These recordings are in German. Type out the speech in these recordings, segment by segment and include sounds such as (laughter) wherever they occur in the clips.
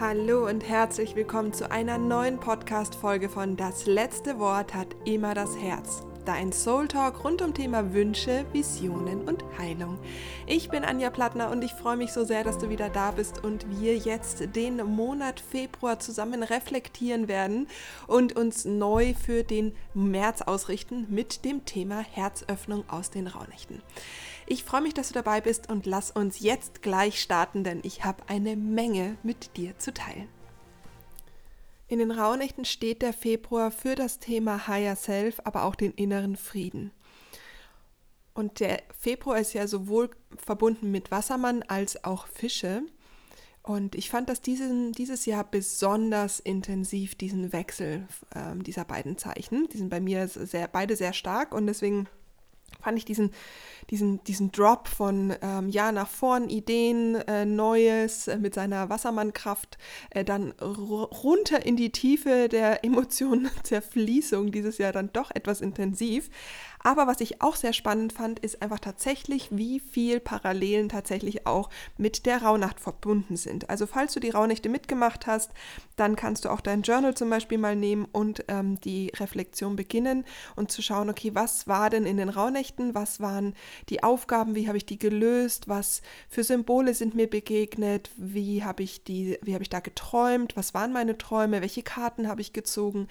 Hallo und herzlich willkommen zu einer neuen Podcast-Folge von Das letzte Wort hat immer das Herz. Dein Soul Talk rund um Thema Wünsche, Visionen und Heilung. Ich bin Anja Plattner und ich freue mich so sehr, dass du wieder da bist und wir jetzt den Monat Februar zusammen reflektieren werden und uns neu für den März ausrichten mit dem Thema Herzöffnung aus den Raunächten. Ich freue mich, dass du dabei bist und lass uns jetzt gleich starten, denn ich habe eine Menge mit dir zu teilen. In den Rauhnächten steht der Februar für das Thema Higher Self, aber auch den inneren Frieden. Und der Februar ist ja sowohl verbunden mit Wassermann als auch Fische. Und ich fand das diesen, dieses Jahr besonders intensiv, diesen Wechsel äh, dieser beiden Zeichen. Die sind bei mir sehr, beide sehr stark und deswegen fand ich diesen, diesen, diesen Drop von ähm, ja nach vorn, Ideen, äh, Neues äh, mit seiner Wassermannkraft, äh, dann runter in die Tiefe der Emotionen, (laughs) Zerfließung dieses Jahr dann doch etwas intensiv. Aber was ich auch sehr spannend fand, ist einfach tatsächlich, wie viel Parallelen tatsächlich auch mit der Rauhnacht verbunden sind. Also falls du die Rauhnächte mitgemacht hast, dann kannst du auch dein Journal zum Beispiel mal nehmen und ähm, die Reflexion beginnen und zu schauen, okay, was war denn in den Rauhnächten, was waren die Aufgaben, wie habe ich die gelöst, was für Symbole sind mir begegnet, wie habe ich die, wie habe ich da geträumt, was waren meine Träume, welche Karten habe ich gezogen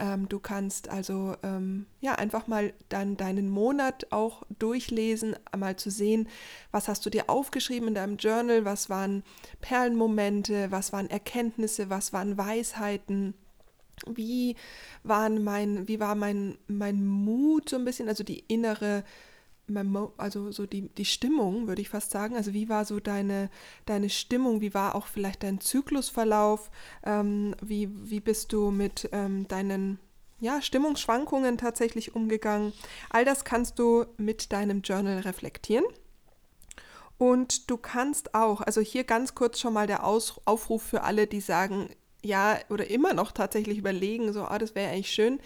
ähm, du kannst also ähm, ja einfach mal dann deinen Monat auch durchlesen, einmal zu sehen, was hast du dir aufgeschrieben in deinem Journal, was waren Perlenmomente, was waren Erkenntnisse, was waren Weisheiten wie waren mein, wie war mein, mein Mut so ein bisschen, also die innere also so die, die Stimmung, würde ich fast sagen. Also wie war so deine, deine Stimmung, wie war auch vielleicht dein Zyklusverlauf, ähm, wie, wie bist du mit ähm, deinen ja, Stimmungsschwankungen tatsächlich umgegangen. All das kannst du mit deinem Journal reflektieren. Und du kannst auch, also hier ganz kurz schon mal der Aus Aufruf für alle, die sagen, ja, oder immer noch tatsächlich überlegen, so, ah, das wäre eigentlich schön.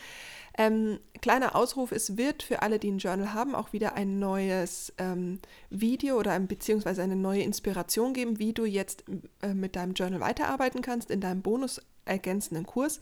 Ähm, kleiner Ausruf, es wird für alle, die ein Journal haben, auch wieder ein neues ähm, Video oder ein, beziehungsweise eine neue Inspiration geben, wie du jetzt äh, mit deinem Journal weiterarbeiten kannst in deinem bonus ergänzenden Kurs.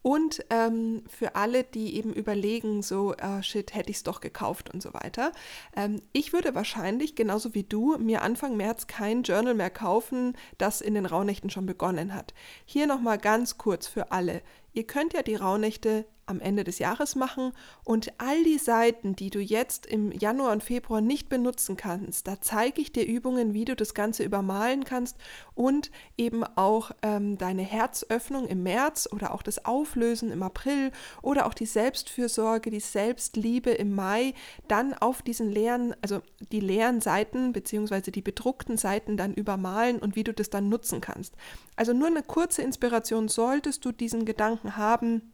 Und ähm, für alle, die eben überlegen, so, oh shit, hätte ich es doch gekauft und so weiter. Ähm, ich würde wahrscheinlich, genauso wie du, mir Anfang März kein Journal mehr kaufen, das in den Rauhnächten schon begonnen hat. Hier nochmal ganz kurz für alle. Ihr könnt ja die Rauhnächte am Ende des Jahres machen und all die Seiten, die du jetzt im Januar und Februar nicht benutzen kannst, da zeige ich dir Übungen, wie du das Ganze übermalen kannst und eben auch ähm, deine Herzöffnung im März oder auch das Auflösen im April oder auch die Selbstfürsorge, die Selbstliebe im Mai dann auf diesen leeren, also die leeren Seiten beziehungsweise die bedruckten Seiten dann übermalen und wie du das dann nutzen kannst. Also nur eine kurze Inspiration solltest du diesen Gedanken haben,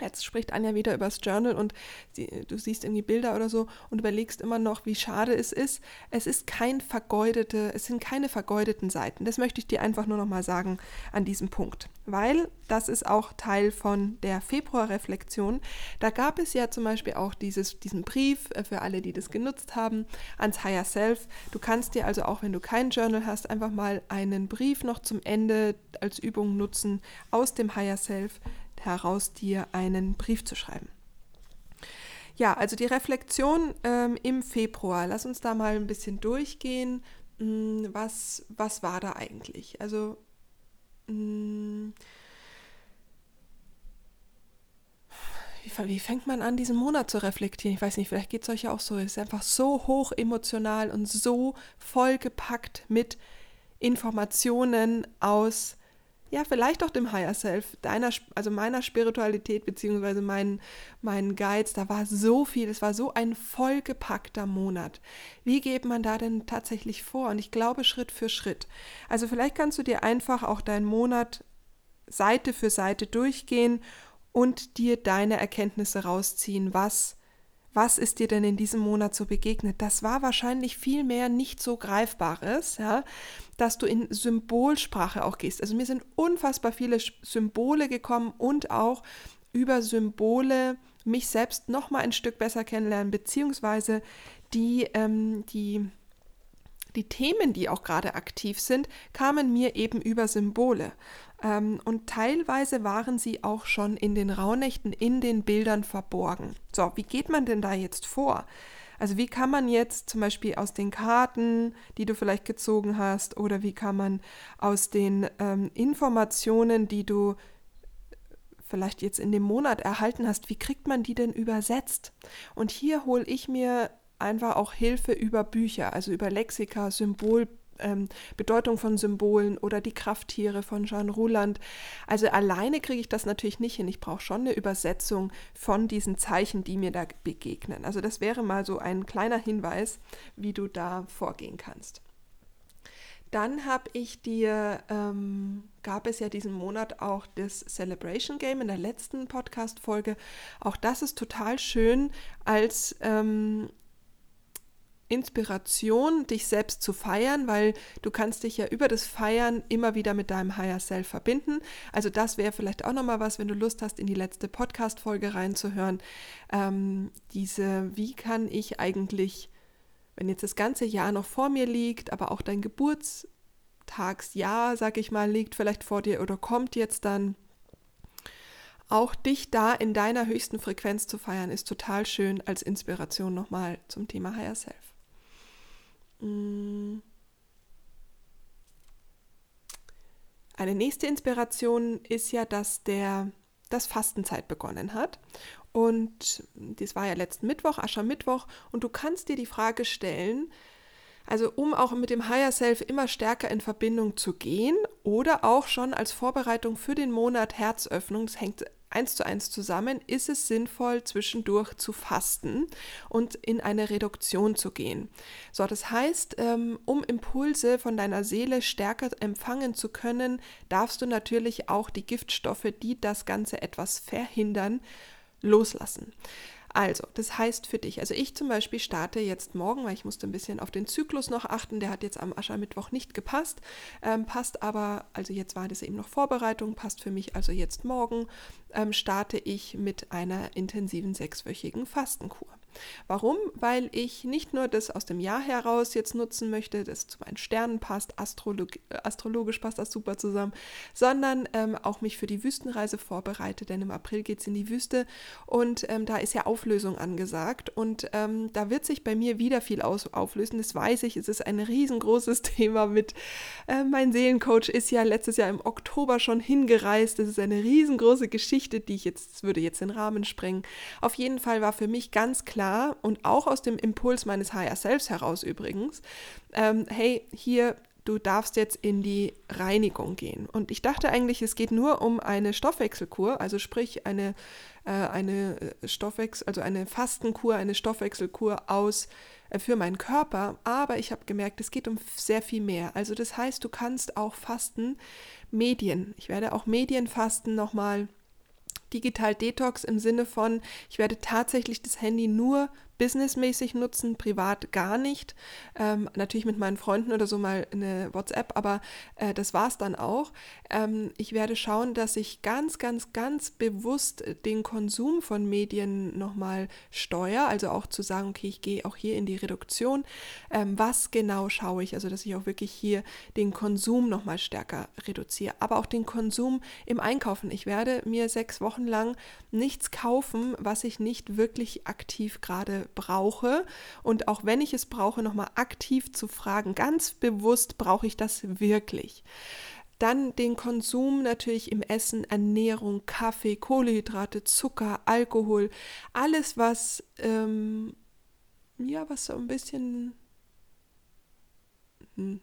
Jetzt spricht Anja wieder über das Journal und sie, du siehst irgendwie Bilder oder so und überlegst immer noch, wie schade es ist. Es ist kein vergeudete, es sind keine vergeudeten Seiten. Das möchte ich dir einfach nur noch mal sagen an diesem Punkt, weil das ist auch Teil von der Februarreflexion. Da gab es ja zum Beispiel auch dieses, diesen Brief äh, für alle, die das genutzt haben, ans Higher Self. Du kannst dir also auch, wenn du kein Journal hast, einfach mal einen Brief noch zum Ende als Übung nutzen aus dem Higher Self heraus, dir einen Brief zu schreiben. Ja, also die Reflexion ähm, im Februar. Lass uns da mal ein bisschen durchgehen. Hm, was, was war da eigentlich? Also, mh, hm, wie, wie, fängt man an, diesen Monat zu reflektieren? Ich weiß nicht, vielleicht geht es euch ja auch so. Es ist einfach so hoch emotional und so vollgepackt mit Informationen aus ja, vielleicht auch dem Higher Self, deiner, also meiner Spiritualität beziehungsweise meinen, meinen Guides, da war so viel, es war so ein vollgepackter Monat. Wie geht man da denn tatsächlich vor? Und ich glaube Schritt für Schritt. Also vielleicht kannst du dir einfach auch deinen Monat Seite für Seite durchgehen und dir deine Erkenntnisse rausziehen, was was ist dir denn in diesem Monat so begegnet? Das war wahrscheinlich viel mehr nicht so Greifbares, ja, dass du in Symbolsprache auch gehst. Also mir sind unfassbar viele Symbole gekommen und auch über Symbole mich selbst noch mal ein Stück besser kennenlernen, beziehungsweise die, ähm, die die Themen, die auch gerade aktiv sind, kamen mir eben über Symbole. Ähm, und teilweise waren sie auch schon in den Rauhnächten in den Bildern verborgen. So, wie geht man denn da jetzt vor? Also wie kann man jetzt zum Beispiel aus den Karten, die du vielleicht gezogen hast, oder wie kann man aus den ähm, Informationen, die du vielleicht jetzt in dem Monat erhalten hast, wie kriegt man die denn übersetzt? Und hier hole ich mir einfach auch Hilfe über Bücher, also über Lexika, Symbol, ähm, Bedeutung von Symbolen oder die Krafttiere von Jean Rouland. Also alleine kriege ich das natürlich nicht hin. Ich brauche schon eine Übersetzung von diesen Zeichen, die mir da begegnen. Also das wäre mal so ein kleiner Hinweis, wie du da vorgehen kannst. Dann habe ich dir, ähm, gab es ja diesen Monat auch das Celebration Game in der letzten Podcast-Folge. Auch das ist total schön als ähm, Inspiration, dich selbst zu feiern, weil du kannst dich ja über das Feiern immer wieder mit deinem Higher Self verbinden. Also das wäre vielleicht auch nochmal was, wenn du Lust hast, in die letzte Podcast-Folge reinzuhören. Ähm, diese, wie kann ich eigentlich, wenn jetzt das ganze Jahr noch vor mir liegt, aber auch dein Geburtstagsjahr, sag ich mal, liegt vielleicht vor dir oder kommt jetzt dann, auch dich da in deiner höchsten Frequenz zu feiern, ist total schön als Inspiration nochmal zum Thema Higher Self. Mm. Eine nächste Inspiration ist ja, dass der das Fastenzeit begonnen hat. Und das war ja letzten Mittwoch, Aschermittwoch. Und du kannst dir die Frage stellen, also um auch mit dem Higher Self immer stärker in Verbindung zu gehen oder auch schon als Vorbereitung für den Monat Herzöffnung, das hängt eins zu eins zusammen, ist es sinnvoll, zwischendurch zu fasten und in eine Reduktion zu gehen. So, das heißt, ähm, um Impulse von deiner Seele stärker empfangen zu können, darfst du natürlich auch die Giftstoffe, die das Ganze etwas verhindern, loslassen. Also, das heißt für dich, also ich zum Beispiel starte jetzt morgen, weil ich musste ein bisschen auf den Zyklus noch achten, der hat jetzt am Aschermittwoch nicht gepasst, ähm, passt aber, also jetzt war das eben noch Vorbereitung, passt für mich also jetzt morgen, ähm, starte ich mit einer intensiven sechswöchigen Fastenkur. Warum? Weil ich nicht nur das aus dem Jahr heraus jetzt nutzen möchte, das zu meinen Sternen passt, Astrolog astrologisch passt das super zusammen, sondern ähm, auch mich für die Wüstenreise vorbereite, denn im April geht es in die Wüste und ähm, da ist ja Auflösung angesagt und ähm, da wird sich bei mir wieder viel aus auflösen, das weiß ich, es ist ein riesengroßes (laughs) Thema mit, äh, mein Seelencoach ist ja letztes Jahr im Oktober schon hingereist, das ist eine riesengroße Geschichte, die ich jetzt, würde jetzt den Rahmen sprengen. Auf jeden Fall war für mich ganz klar, klar und auch aus dem Impuls meines Higher Selves heraus übrigens, ähm, hey, hier, du darfst jetzt in die Reinigung gehen. Und ich dachte eigentlich, es geht nur um eine Stoffwechselkur, also sprich eine, äh, eine äh, Stoffwechsel, also eine Fastenkur, eine Stoffwechselkur aus äh, für meinen Körper, aber ich habe gemerkt, es geht um sehr viel mehr. Also das heißt, du kannst auch fasten Medien. Ich werde auch Medienfasten nochmal Digital Detox im Sinne von, ich werde tatsächlich das Handy nur businessmäßig nutzen, privat gar nicht. Ähm, natürlich mit meinen Freunden oder so mal eine WhatsApp, aber äh, das war es dann auch. Ähm, ich werde schauen, dass ich ganz, ganz, ganz bewusst den Konsum von Medien nochmal steuere. Also auch zu sagen, okay, ich gehe auch hier in die Reduktion. Ähm, was genau schaue ich? Also, dass ich auch wirklich hier den Konsum nochmal stärker reduziere. Aber auch den Konsum im Einkaufen. Ich werde mir sechs Wochen lang nichts kaufen, was ich nicht wirklich aktiv gerade brauche und auch wenn ich es brauche, nochmal aktiv zu fragen, ganz bewusst brauche ich das wirklich. Dann den Konsum natürlich im Essen, Ernährung, Kaffee, Kohlenhydrate, Zucker, Alkohol, alles was ähm, ja was so ein bisschen hm,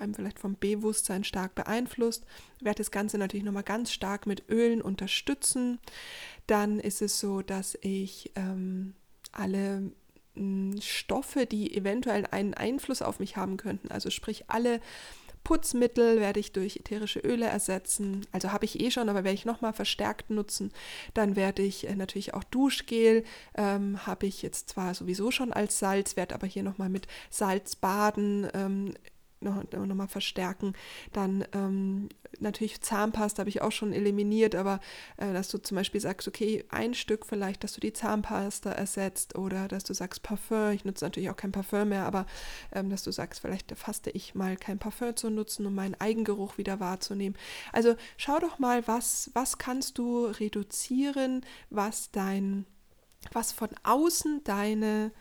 einem vielleicht vom Bewusstsein stark beeinflusst. Werde das Ganze natürlich nochmal ganz stark mit Ölen unterstützen. Dann ist es so, dass ich ähm, alle hm, Stoffe, die eventuell einen Einfluss auf mich haben könnten, also sprich alle Putzmittel werde ich durch ätherische Öle ersetzen. Also habe ich eh schon, aber werde ich nochmal verstärkt nutzen. Dann werde ich äh, natürlich auch Duschgel, ähm, habe ich jetzt zwar sowieso schon als Salz, werde aber hier nochmal mit Salz baden. Ähm, noch, noch mal verstärken. Dann ähm, natürlich Zahnpasta habe ich auch schon eliminiert, aber äh, dass du zum Beispiel sagst, okay, ein Stück vielleicht, dass du die Zahnpasta ersetzt oder dass du sagst Parfum. Ich nutze natürlich auch kein Parfum mehr, aber ähm, dass du sagst, vielleicht faste ich mal kein Parfum zu nutzen, um meinen Eigengeruch wieder wahrzunehmen. Also schau doch mal, was, was kannst du reduzieren, was dein, was von außen deine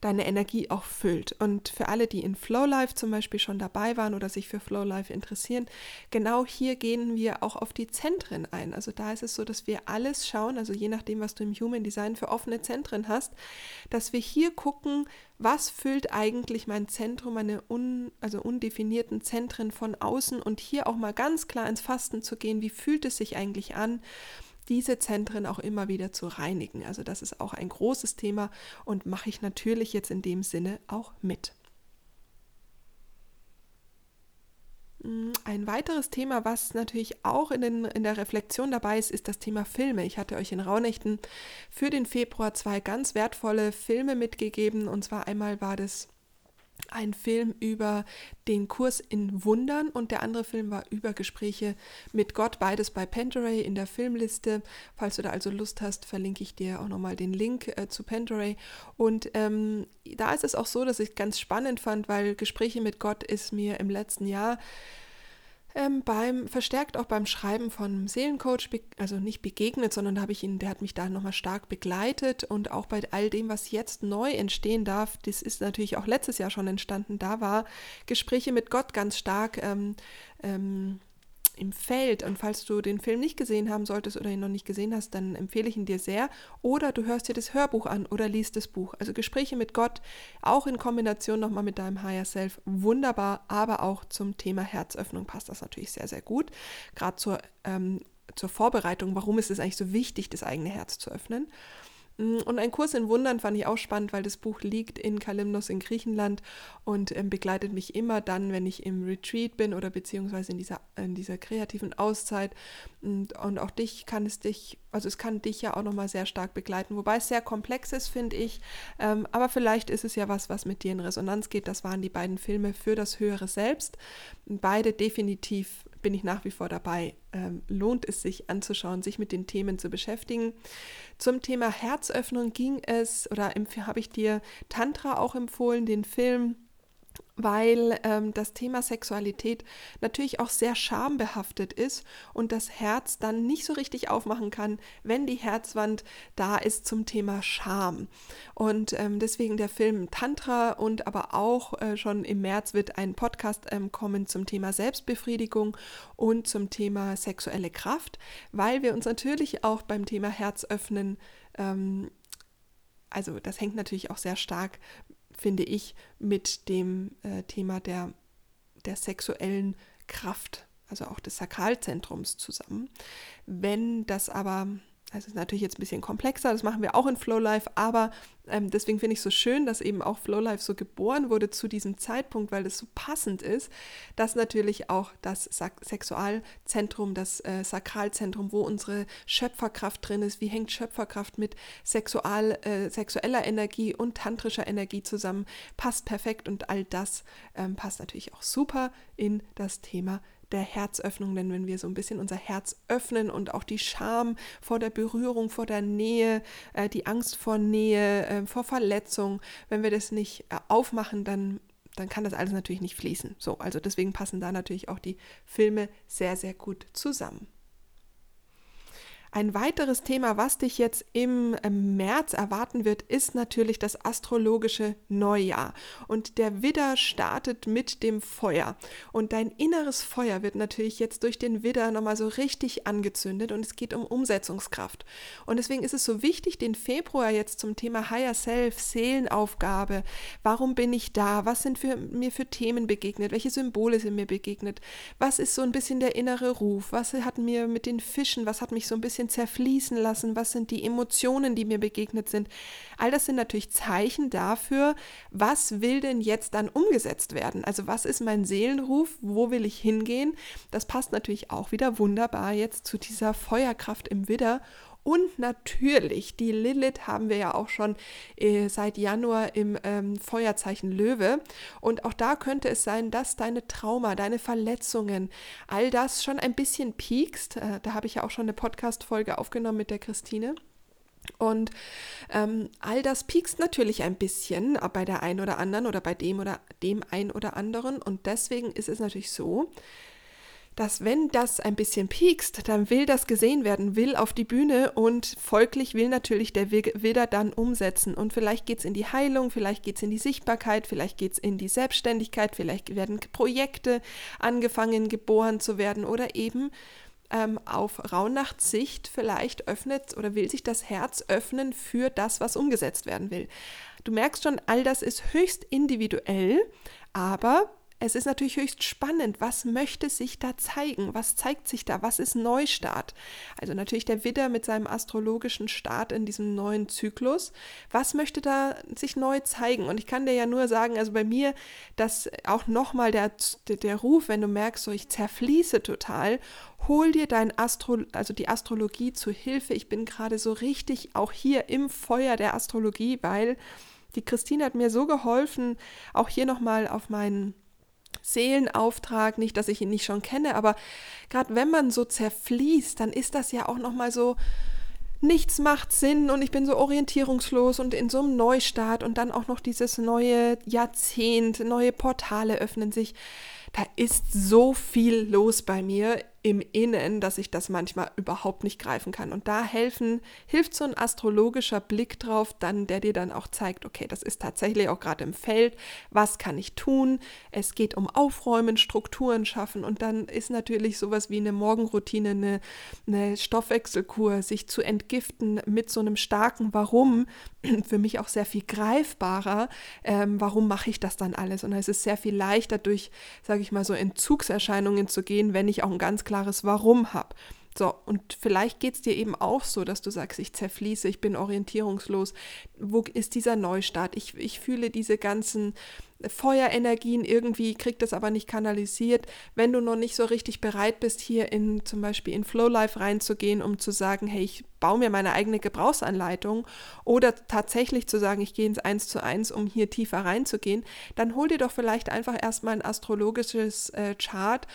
deine Energie auch füllt. Und für alle, die in Flowlife zum Beispiel schon dabei waren oder sich für Flowlife interessieren, genau hier gehen wir auch auf die Zentren ein. Also da ist es so, dass wir alles schauen, also je nachdem, was du im Human Design für offene Zentren hast, dass wir hier gucken, was füllt eigentlich mein Zentrum, meine un, also undefinierten Zentren von außen und hier auch mal ganz klar ins Fasten zu gehen, wie fühlt es sich eigentlich an diese Zentren auch immer wieder zu reinigen. Also das ist auch ein großes Thema und mache ich natürlich jetzt in dem Sinne auch mit. Mm, ein weiteres Thema, was natürlich auch in, den, in der Reflexion dabei ist, ist das Thema Filme. Ich hatte euch in Raunächten für den Februar zwei ganz wertvolle Filme mitgegeben. Und zwar einmal war das ein Film über den Kurs in Wundern und der andere Film war über Gespräche mit Gott, beides bei Panteray in der Filmliste. Falls du da also Lust hast, verlinke ich dir auch nochmal den Link äh, zu Panteray. Und ähm, da ist es auch so, dass ich ganz spannend fand, weil Gespräche mit Gott ist mir im letzten Jahr ähm, beim, verstärkt auch beim Schreiben von Seelencoach, also nicht begegnet, sondern habe ich ihn, der hat mich da nochmal stark begleitet und auch bei all dem, was jetzt neu entstehen darf, das ist natürlich auch letztes Jahr schon entstanden, da war Gespräche mit Gott ganz stark ähm, ähm, im Feld. Und falls du den Film nicht gesehen haben solltest oder ihn noch nicht gesehen hast, dann empfehle ich ihn dir sehr. Oder du hörst dir das Hörbuch an oder liest das Buch. Also Gespräche mit Gott, auch in Kombination nochmal mit deinem Higher Self, wunderbar. Aber auch zum Thema Herzöffnung passt das natürlich sehr, sehr gut. Gerade zur, ähm, zur Vorbereitung, warum ist es eigentlich so wichtig, das eigene Herz zu öffnen. Mm, und ein Kurs in Wundern fand ich auch spannend, weil das Buch liegt in Kalymnos in Griechenland und ähm, begleitet mich immer dann, wenn ich im Retreat bin oder beziehungsweise in dieser, in dieser kreativen Auszeit. Und, und auch dich kann es dich, also es kann dich ja auch nochmal sehr stark begleiten, wobei es sehr komplex ist, finde ich. Ähm, aber vielleicht ist es ja was, was mit dir in Resonanz geht. Das waren die beiden Filme für das höhere Selbst. Beide definitiv bin ich nach wie vor dabei. Ähm, lohnt es sich anzuschauen, sich mit den Themen zu beschäftigen. Zum Thema Herzöffnung ging es, oder habe ich dir Tantra auch empfohlen, den Film weil ähm, das Thema Sexualität natürlich auch sehr schambehaftet ist und das Herz dann nicht so richtig aufmachen kann, wenn die Herzwand da ist zum Thema Scham. Und ähm, deswegen der Film Tantra und aber auch äh, schon im März wird ein Podcast ähm, kommen zum Thema Selbstbefriedigung und zum Thema sexuelle Kraft, weil wir uns natürlich auch beim Thema Herz öffnen ähm, also das hängt natürlich auch sehr stark finde ich, mit dem äh, Thema der, der sexuellen Kraft, also auch des Sakralzentrums zusammen. Wenn das aber das ist natürlich jetzt ein bisschen komplexer, das machen wir auch in Flowlife, aber ähm, deswegen finde ich es so schön, dass eben auch Flowlife so geboren wurde zu diesem Zeitpunkt, weil es so passend ist, dass natürlich auch das Sexualzentrum, das äh, Sakralzentrum, wo unsere Schöpferkraft drin ist, wie hängt Schöpferkraft mit Sexual, äh, sexueller Energie und tantrischer Energie zusammen, passt perfekt und all das ähm, passt natürlich auch super in das Thema der Herzöffnung, denn wenn wir so ein bisschen unser Herz öffnen und auch die Scham vor der Berührung, vor der Nähe, äh, die Angst vor Nähe, äh, vor Verletzung, wenn wir das nicht äh, aufmachen, dann dann kann das alles natürlich nicht fließen. So, also deswegen passen da natürlich auch die Filme sehr, sehr gut zusammen. Ein weiteres Thema, was dich jetzt im März erwarten wird, ist natürlich das astrologische Neujahr. Und der Widder startet mit dem Feuer. Und dein inneres Feuer wird natürlich jetzt durch den Widder nochmal so richtig angezündet und es geht um Umsetzungskraft. Und deswegen ist es so wichtig, den Februar jetzt zum Thema Higher Self, Seelenaufgabe, warum bin ich da, was sind für, mir für Themen begegnet, welche Symbole sind mir begegnet, was ist so ein bisschen der innere Ruf, was hat mir mit den Fischen, was hat mich so ein bisschen bisschen zerfließen lassen, was sind die Emotionen, die mir begegnet sind. All das sind natürlich Zeichen dafür, was will denn jetzt dann umgesetzt werden? Also was ist mein Seelenruf, wo will ich hingehen? Das passt natürlich auch wieder wunderbar jetzt zu dieser Feuerkraft im Widder Und natürlich, die Lilith haben wir ja auch schon äh, seit Januar im ähm, Feuerzeichen Löwe. Und auch da könnte es sein, dass deine Trauma, deine Verletzungen, all das schon ein bisschen piekst. Äh, da habe ich ja auch schon eine Podcast-Folge aufgenommen mit der Christine. Und ähm, all das piekst natürlich ein bisschen bei der einen oder anderen oder bei dem oder dem ein oder anderen. Und deswegen ist es natürlich so, dass wenn das ein bisschen piekst, dann will das gesehen werden, will auf die Bühne und folglich will natürlich der Widder dann umsetzen. Und vielleicht geht es in die Heilung, vielleicht geht es in die Sichtbarkeit, vielleicht geht es in die Selbstständigkeit, vielleicht werden Projekte angefangen, geboren zu werden oder eben ähm, auf Rauhnachtssicht vielleicht öffnet oder will sich das Herz öffnen für das, was umgesetzt werden will. Du merkst schon, all das ist höchst individuell, aber es ist natürlich höchst spannend, was möchte sich da zeigen, was zeigt sich da, was ist Neustart. Also natürlich der Widder mit seinem astrologischen Start in diesem neuen Zyklus, was möchte da sich neu zeigen. Und ich kann dir ja nur sagen, also bei mir, dass auch nochmal der, der Ruf, wenn du merkst, so ich zerfließe total, hol dir dein Astro, also die Astrologie zu Hilfe. Ich bin gerade so richtig auch hier im Feuer der Astrologie, weil die Christine hat mir so geholfen, auch hier nochmal auf meinen Seelenauftrag, nicht, dass ich ihn nicht schon kenne, aber gerade wenn man so zerfließt, dann ist das ja auch noch mal so nichts macht Sinn und ich bin so orientierungslos und in so einem Neustart und dann auch noch dieses neue Jahrzehnt, neue Portale öffnen sich. Da ist so viel los bei mir im Innen, dass ich das manchmal überhaupt nicht greifen kann. Und da helfen, hilft so ein astrologischer Blick drauf, dann, der dir dann auch zeigt, okay, das ist tatsächlich auch gerade im Feld, was kann ich tun? Es geht um Aufräumen, Strukturen schaffen und dann ist natürlich sowas wie eine Morgenroutine, eine, eine Stoffwechselkur, sich zu entgiften mit so einem starken Warum, (clears throat) für mich auch sehr viel greifbarer. Ähm, warum mache ich das dann alles? Und es ist sehr viel leichter durch, sage ich mal, so Entzugserscheinungen zu gehen, wenn ich auch ein ganz klares klares Warum habe. So, und vielleicht geht es dir eben auch so, dass du sagst, ich zerfließe, ich bin orientierungslos. Wo ist dieser Neustart? Ich, ich fühle diese ganzen Feuerenergien irgendwie, krieg das aber nicht kanalisiert. Wenn du noch nicht so richtig bereit bist, hier in zum Beispiel in Flowlife reinzugehen, um zu sagen, hey, ich baue mir meine eigene Gebrauchsanleitung oder tatsächlich zu sagen, ich gehe ins Eins zu eins, um hier tiefer reinzugehen, dann hol dir doch vielleicht einfach erstmal ein astrologisches äh, Chart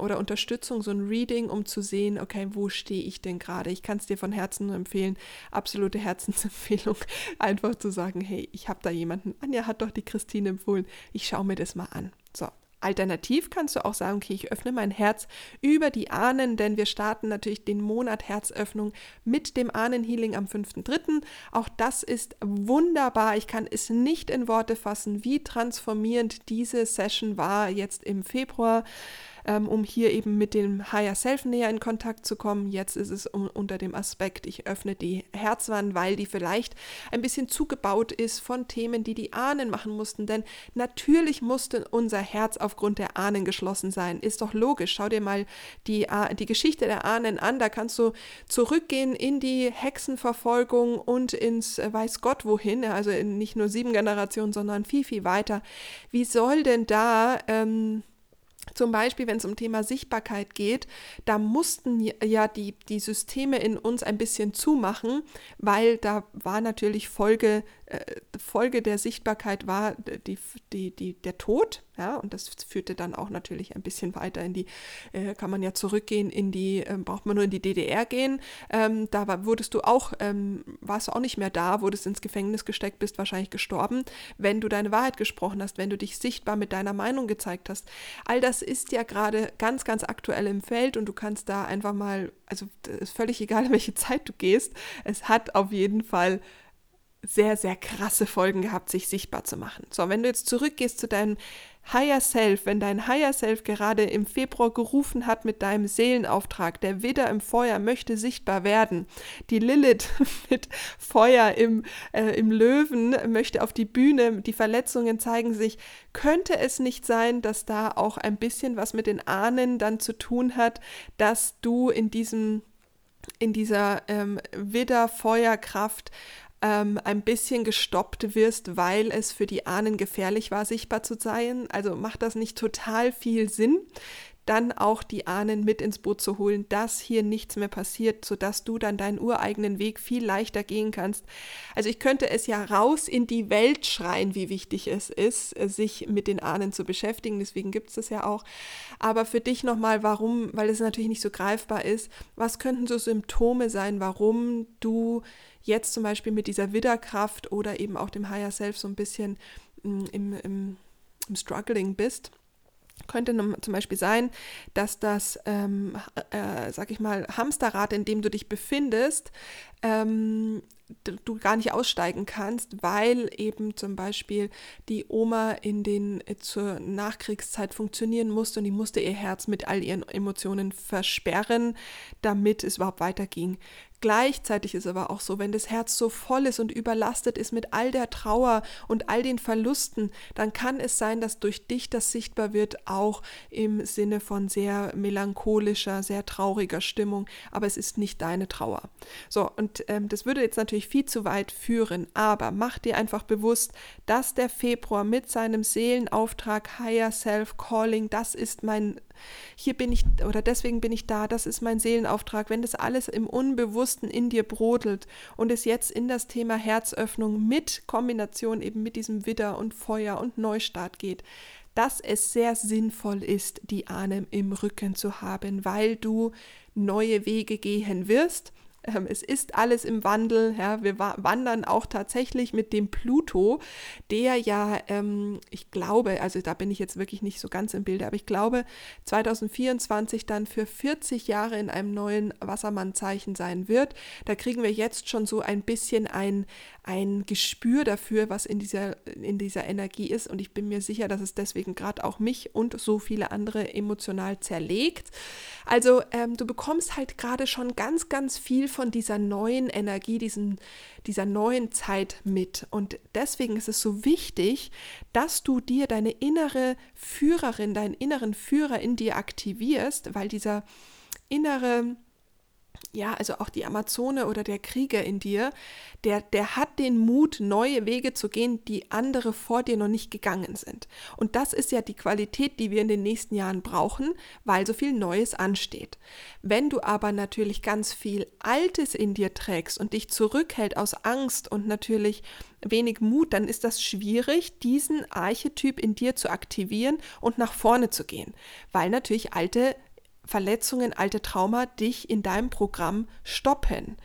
oder Unterstützung, so ein Reading, um zu sehen, okay, wo stehe ich denn gerade? Ich kann es dir von Herzen nur empfehlen, absolute Herzensempfehlung, (laughs) einfach zu sagen, hey, ich habe da jemanden. Anja hat doch die Christine empfohlen, ich schaue mir das mal an. So, Alternativ kannst du auch sagen, okay, ich öffne mein Herz über die Ahnen, denn wir starten natürlich den Monat Herzöffnung mit dem Ahnenhealing am 5.3. Auch das ist wunderbar. Ich kann es nicht in Worte fassen, wie transformierend diese Session war jetzt im Februar ähm, um hier eben mit dem Higher Self näher in Kontakt zu kommen. Jetzt ist es um, unter dem Aspekt, ich öffne die Herzwand, weil die vielleicht ein bisschen zugebaut ist von Themen, die die Ahnen machen mussten. Denn natürlich musste unser Herz aufgrund der Ahnen geschlossen sein. Ist doch logisch. Schau dir mal die, die Geschichte der Ahnen an. Da kannst du zurückgehen in die Hexenverfolgung und ins äh, weiß Gott wohin. Also nicht nur sieben Generationen, sondern viel, viel weiter. Wie soll denn da ähm, zum Beispiel, wenn es um Thema Sichtbarkeit geht, da mussten ja die, die Systeme in uns ein bisschen zumachen, weil da war natürlich Folge Folge der Sichtbarkeit war die, die, die, der Tod, ja, und das führte dann auch natürlich ein bisschen weiter in die, äh, kann man ja zurückgehen in die, äh, braucht man nur in die DDR gehen, ähm, da war, wurdest du auch, ähm, warst du auch nicht mehr da, wurdest ins Gefängnis gesteckt, bist wahrscheinlich gestorben, wenn du deine Wahrheit gesprochen hast, wenn du dich sichtbar mit deiner Meinung gezeigt hast. All das ist ja gerade ganz, ganz aktuell im Feld und du kannst da einfach mal, also ist völlig egal, in (laughs) welche Zeit du gehst, es hat auf jeden Fall sehr, sehr krasse Folgen gehabt, sich sichtbar zu machen. So, wenn du jetzt zurückgehst zu deinem Higher Self, wenn dein Higher Self gerade im Februar gerufen hat mit deinem Seelenauftrag, der Widder im Feuer möchte sichtbar werden, die Lilith (laughs) mit Feuer im, äh, im Löwen möchte auf die Bühne, die Verletzungen zeigen sich, könnte es nicht sein, dass da auch ein bisschen was mit den Ahnen dann zu tun hat, dass du in diesem in dieser ähm, Widder-Feuerkraft ähm, ein bisschen gestoppt wirst, weil es für die Ahnen gefährlich war, sichtbar zu sein. Also macht das nicht total viel Sinn. Dann auch die Ahnen mit ins Boot zu holen, dass hier nichts mehr passiert, sodass du dann deinen ureigenen Weg viel leichter gehen kannst. Also ich könnte es ja raus in die Welt schreien, wie wichtig es ist, sich mit den Ahnen zu beschäftigen. Deswegen gibt es das ja auch. Aber für dich nochmal, warum, weil es natürlich nicht so greifbar ist, was könnten so Symptome sein, warum du jetzt zum Beispiel mit dieser Widderkraft oder eben auch dem Higher Self so ein bisschen mm, im, im, im Struggling bist? Könnte zum Beispiel sein, dass das, ähm, äh, sag ich mal, Hamsterrad, in dem du dich befindest, ähm, du gar nicht aussteigen kannst, weil eben zum Beispiel die Oma in den äh, zur Nachkriegszeit funktionieren musste und die musste ihr Herz mit all ihren Emotionen versperren, damit es überhaupt weiterging. Gleichzeitig ist aber auch so, wenn das Herz so voll ist und überlastet ist mit all der Trauer und all den Verlusten, dann kann es sein, dass durch dich das sichtbar wird, auch im Sinne von sehr melancholischer, sehr trauriger Stimmung, aber es ist nicht deine Trauer. So, und ähm, das würde jetzt natürlich viel zu weit führen, aber mach dir einfach bewusst, dass der Februar mit seinem Seelenauftrag Higher Self Calling, das ist mein hier bin ich oder deswegen bin ich da, das ist mein Seelenauftrag, wenn das alles im Unbewussten in dir brodelt und es jetzt in das Thema Herzöffnung mit Kombination eben mit diesem Widder und Feuer und Neustart geht, dass es sehr sinnvoll ist, die Ahnen im Rücken zu haben, weil du neue Wege gehen wirst es ist alles im Wandel. Ja, wir wandern auch tatsächlich mit dem Pluto, der ja, ähm, ich glaube, also da bin ich jetzt wirklich nicht so ganz im Bilde, aber ich glaube, 2024 dann für 40 Jahre in einem neuen Wassermannzeichen sein wird. Da kriegen wir jetzt schon so ein bisschen ein, ein Gespür dafür, was in dieser, in dieser Energie ist. Und ich bin mir sicher, dass es deswegen gerade auch mich und so viele andere emotional zerlegt. Also ähm, du bekommst halt gerade schon ganz, ganz viel von dieser neuen Energie, diesen, dieser neuen Zeit mit. Und deswegen ist es so wichtig, dass du dir deine innere Führerin, deinen inneren Führer in dir aktivierst, weil dieser innere ja, also auch die Amazone oder der Krieger in dir, der, der hat den Mut, neue Wege zu gehen, die andere vor dir noch nicht gegangen sind. Und das ist ja die Qualität, die wir in den nächsten Jahren brauchen, weil so viel Neues ansteht. Wenn du aber natürlich ganz viel Altes in dir trägst und dich zurückhält aus Angst und natürlich wenig Mut, dann ist das schwierig, diesen Archetyp in dir zu aktivieren und nach vorne zu gehen, weil natürlich alte Verletzungen, alte Trauma dich in deinem Programm stoppen.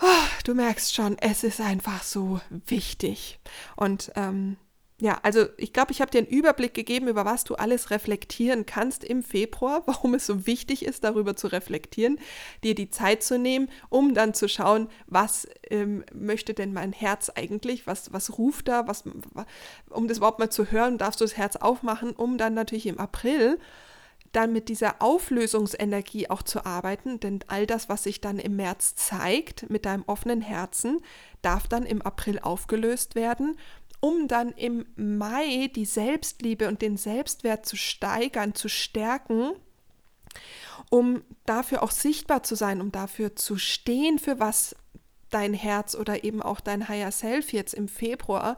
Oh, du merkst schon, es ist einfach so wichtig. Und ähm, ja, also ich glaube, ich habe dir einen Überblick gegeben, über was du alles reflektieren kannst im Februar, (laughs) warum es so wichtig ist, darüber zu reflektieren, dir die Zeit zu nehmen, um dann zu schauen, was ähm, möchte denn mein Herz eigentlich, was, was ruft da, was, um das überhaupt mal zu hören, darfst du das Herz aufmachen, um dann natürlich im April dann mit dieser Auflösungsenergie auch zu arbeiten, denn all das, was sich dann im März zeigt mit deinem offenen Herzen, darf dann im April aufgelöst werden, um dann im Mai die Selbstliebe und den Selbstwert zu steigern, zu stärken, um dafür auch sichtbar zu sein, um dafür zu stehen, für was dein Herz oder eben auch dein Higher Self jetzt im Februar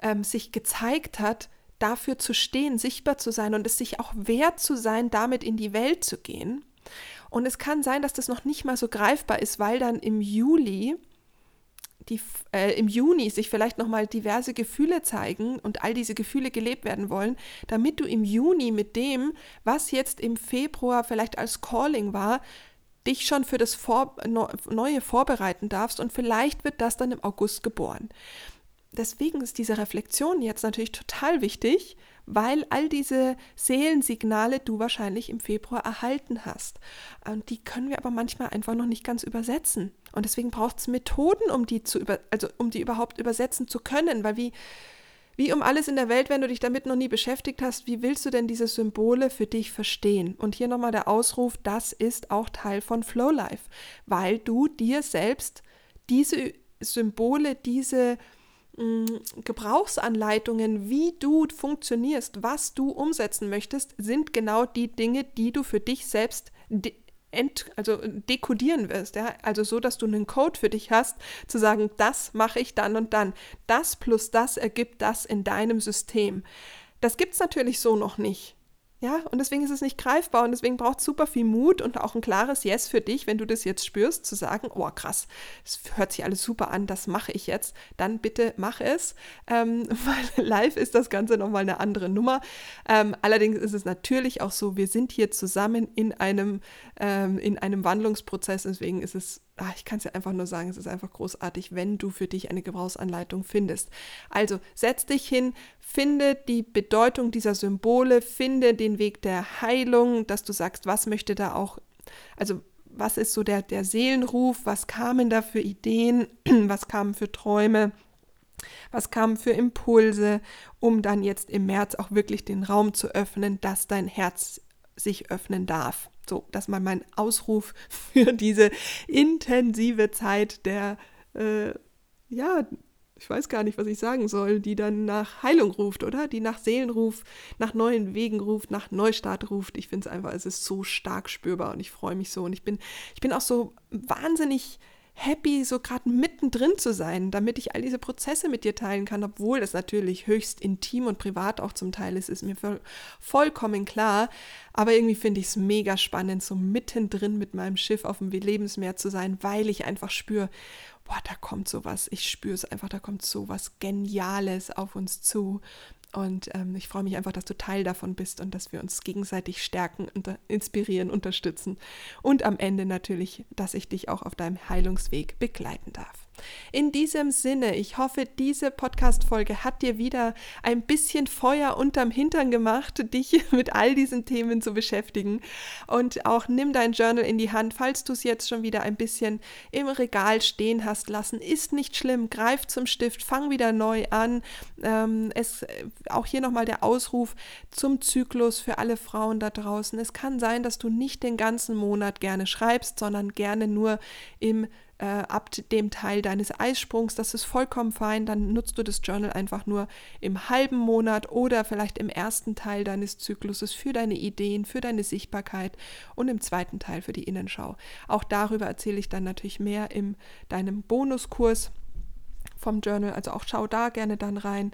ähm, sich gezeigt hat, dafür zu stehen, sichtbar zu sein und es sich auch wert zu sein, damit in die Welt zu gehen. Und es kann sein, dass das noch nicht mal so greifbar ist, weil dann im Juli die, äh, im Juni sich vielleicht nochmal diverse Gefühle zeigen und all diese Gefühle gelebt werden wollen, damit du im Juni mit dem, was jetzt im Februar vielleicht als Calling war, dich schon für das Vor Neue vorbereiten darfst und vielleicht wird das dann im August geboren deswegen ist diese Reflexion jetzt natürlich total wichtig, weil all diese Seelensignale du wahrscheinlich im Februar erhalten hast. Und die können wir aber manchmal einfach noch nicht ganz übersetzen. Und deswegen braucht es Methoden, um die zu über, also um die überhaupt übersetzen zu können, weil wie wie um alles in der Welt, wenn du dich damit noch nie beschäftigt hast, wie willst du denn diese Symbole für dich verstehen? Und hier nochmal der Ausruf, das ist auch Teil von Flow Life, weil du dir selbst diese Symbole, diese Gebrauchsanleitungen, wie du funktionierst, was du umsetzen möchtest, sind genau die Dinge, die du für dich selbst de also dekodieren wirst. Ja? Also so, dass du einen Code für dich hast, zu sagen, das mache ich dann und dann. Das plus das ergibt das in deinem System. Das gibt es natürlich so noch nicht. Ja, und deswegen ist es nicht greifbar und deswegen braucht es super viel Mut und auch ein klares Yes für dich, wenn du das jetzt spürst, zu sagen, oh krass, es hört sich alles super an, das mache ich jetzt, dann bitte mach es, ähm, (laughs) weil live ist das Ganze nochmal eine andere Nummer. Ähm, allerdings ist es natürlich auch so, wir sind hier zusammen in einem, ähm, in einem Wandlungsprozess, deswegen ist es ach, ich kann es ja einfach nur sagen, es ist einfach großartig, wenn du für dich eine Gebrauchsanleitung findest. Also setz dich hin, finde die Bedeutung dieser Symbole, finde den Weg der Heilung, dass du sagst, was möchte da auch, also was ist so der, der Seelenruf, was kamen da für Ideen, (clears throat) was kamen für Träume. Was kamen für Impulse, um dann jetzt im März auch wirklich den Raum zu öffnen, dass dein Herz sich öffnen darf. So, das mal mein Ausruf (laughs) für diese intensive Zeit der, äh, ja, ich weiß gar nicht, was ich sagen soll, die dann nach Heilung ruft, oder? Die nach Seelenruf, nach neuen Wegen ruft, nach Neustart ruft. Ich finde es einfach, es ist so stark spürbar und ich freue mich so. Und ich bin, ich bin auch so wahnsinnig happy, so gerade mittendrin zu sein, damit ich all diese Prozesse mit dir teilen kann, obwohl das natürlich höchst intim und privat auch zum Teil ist, ist mir voll, vollkommen klar. Aber irgendwie finde ich es mega spannend, so mittendrin mit meinem Schiff auf dem Lebensmeer zu sein, weil ich einfach spüre, boah, da kommt sowas. Ich spüre es einfach, da kommt sowas Geniales auf uns zu. Und ähm, ich freue mich einfach, dass du Teil davon bist und dass wir uns gegenseitig stärken, unter, inspirieren, unterstützen. Und am Ende natürlich, dass ich dich auch auf deinem Heilungsweg begleiten darf. In diesem Sinne, ich hoffe, diese Podcast-Folge hat dir wieder ein bisschen Feuer unterm Hintern gemacht, dich (laughs) mit all diesen Themen zu beschäftigen. Und auch nimm dein Journal in die Hand, falls du es jetzt schon wieder ein bisschen im Regal stehen hast lassen. Ist nicht schlimm, greif zum Stift, fang wieder neu an. Ähm, es, auch hier nochmal der Ausruf zum Zyklus für alle Frauen da draußen. Es kann sein, dass du nicht den ganzen Monat gerne schreibst, sondern gerne nur im äh, ab dem Teil deines Eisprungs. Das ist vollkommen fein. Dann nutzt du das Journal einfach nur im halben Monat oder vielleicht im ersten Teil deines Zykluses für deine Ideen, für deine Sichtbarkeit und im zweiten Teil für die Innenschau. Auch darüber erzähle ich dann natürlich mehr in deinem Bonuskurs vom Journal. Also auch schau da gerne dann rein.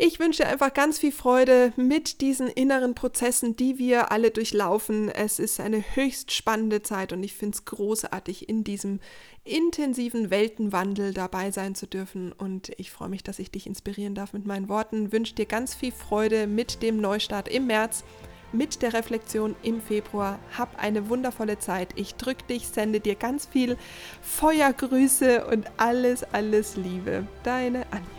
Ich wünsche einfach ganz viel Freude mit diesen inneren Prozessen, die wir alle durchlaufen. Es ist eine höchst spannende Zeit und ich finde es großartig, in diesem intensiven Weltenwandel dabei sein zu dürfen. Und ich freue mich, dass ich dich inspirieren darf mit meinen Worten. Wünsche dir ganz viel Freude mit dem Neustart im März mit der Reflexion im Februar. Hab eine wundervolle Zeit. Ich drücke dich, sende dir ganz viel Feuergrüße und alles, alles Liebe. Deine Anne.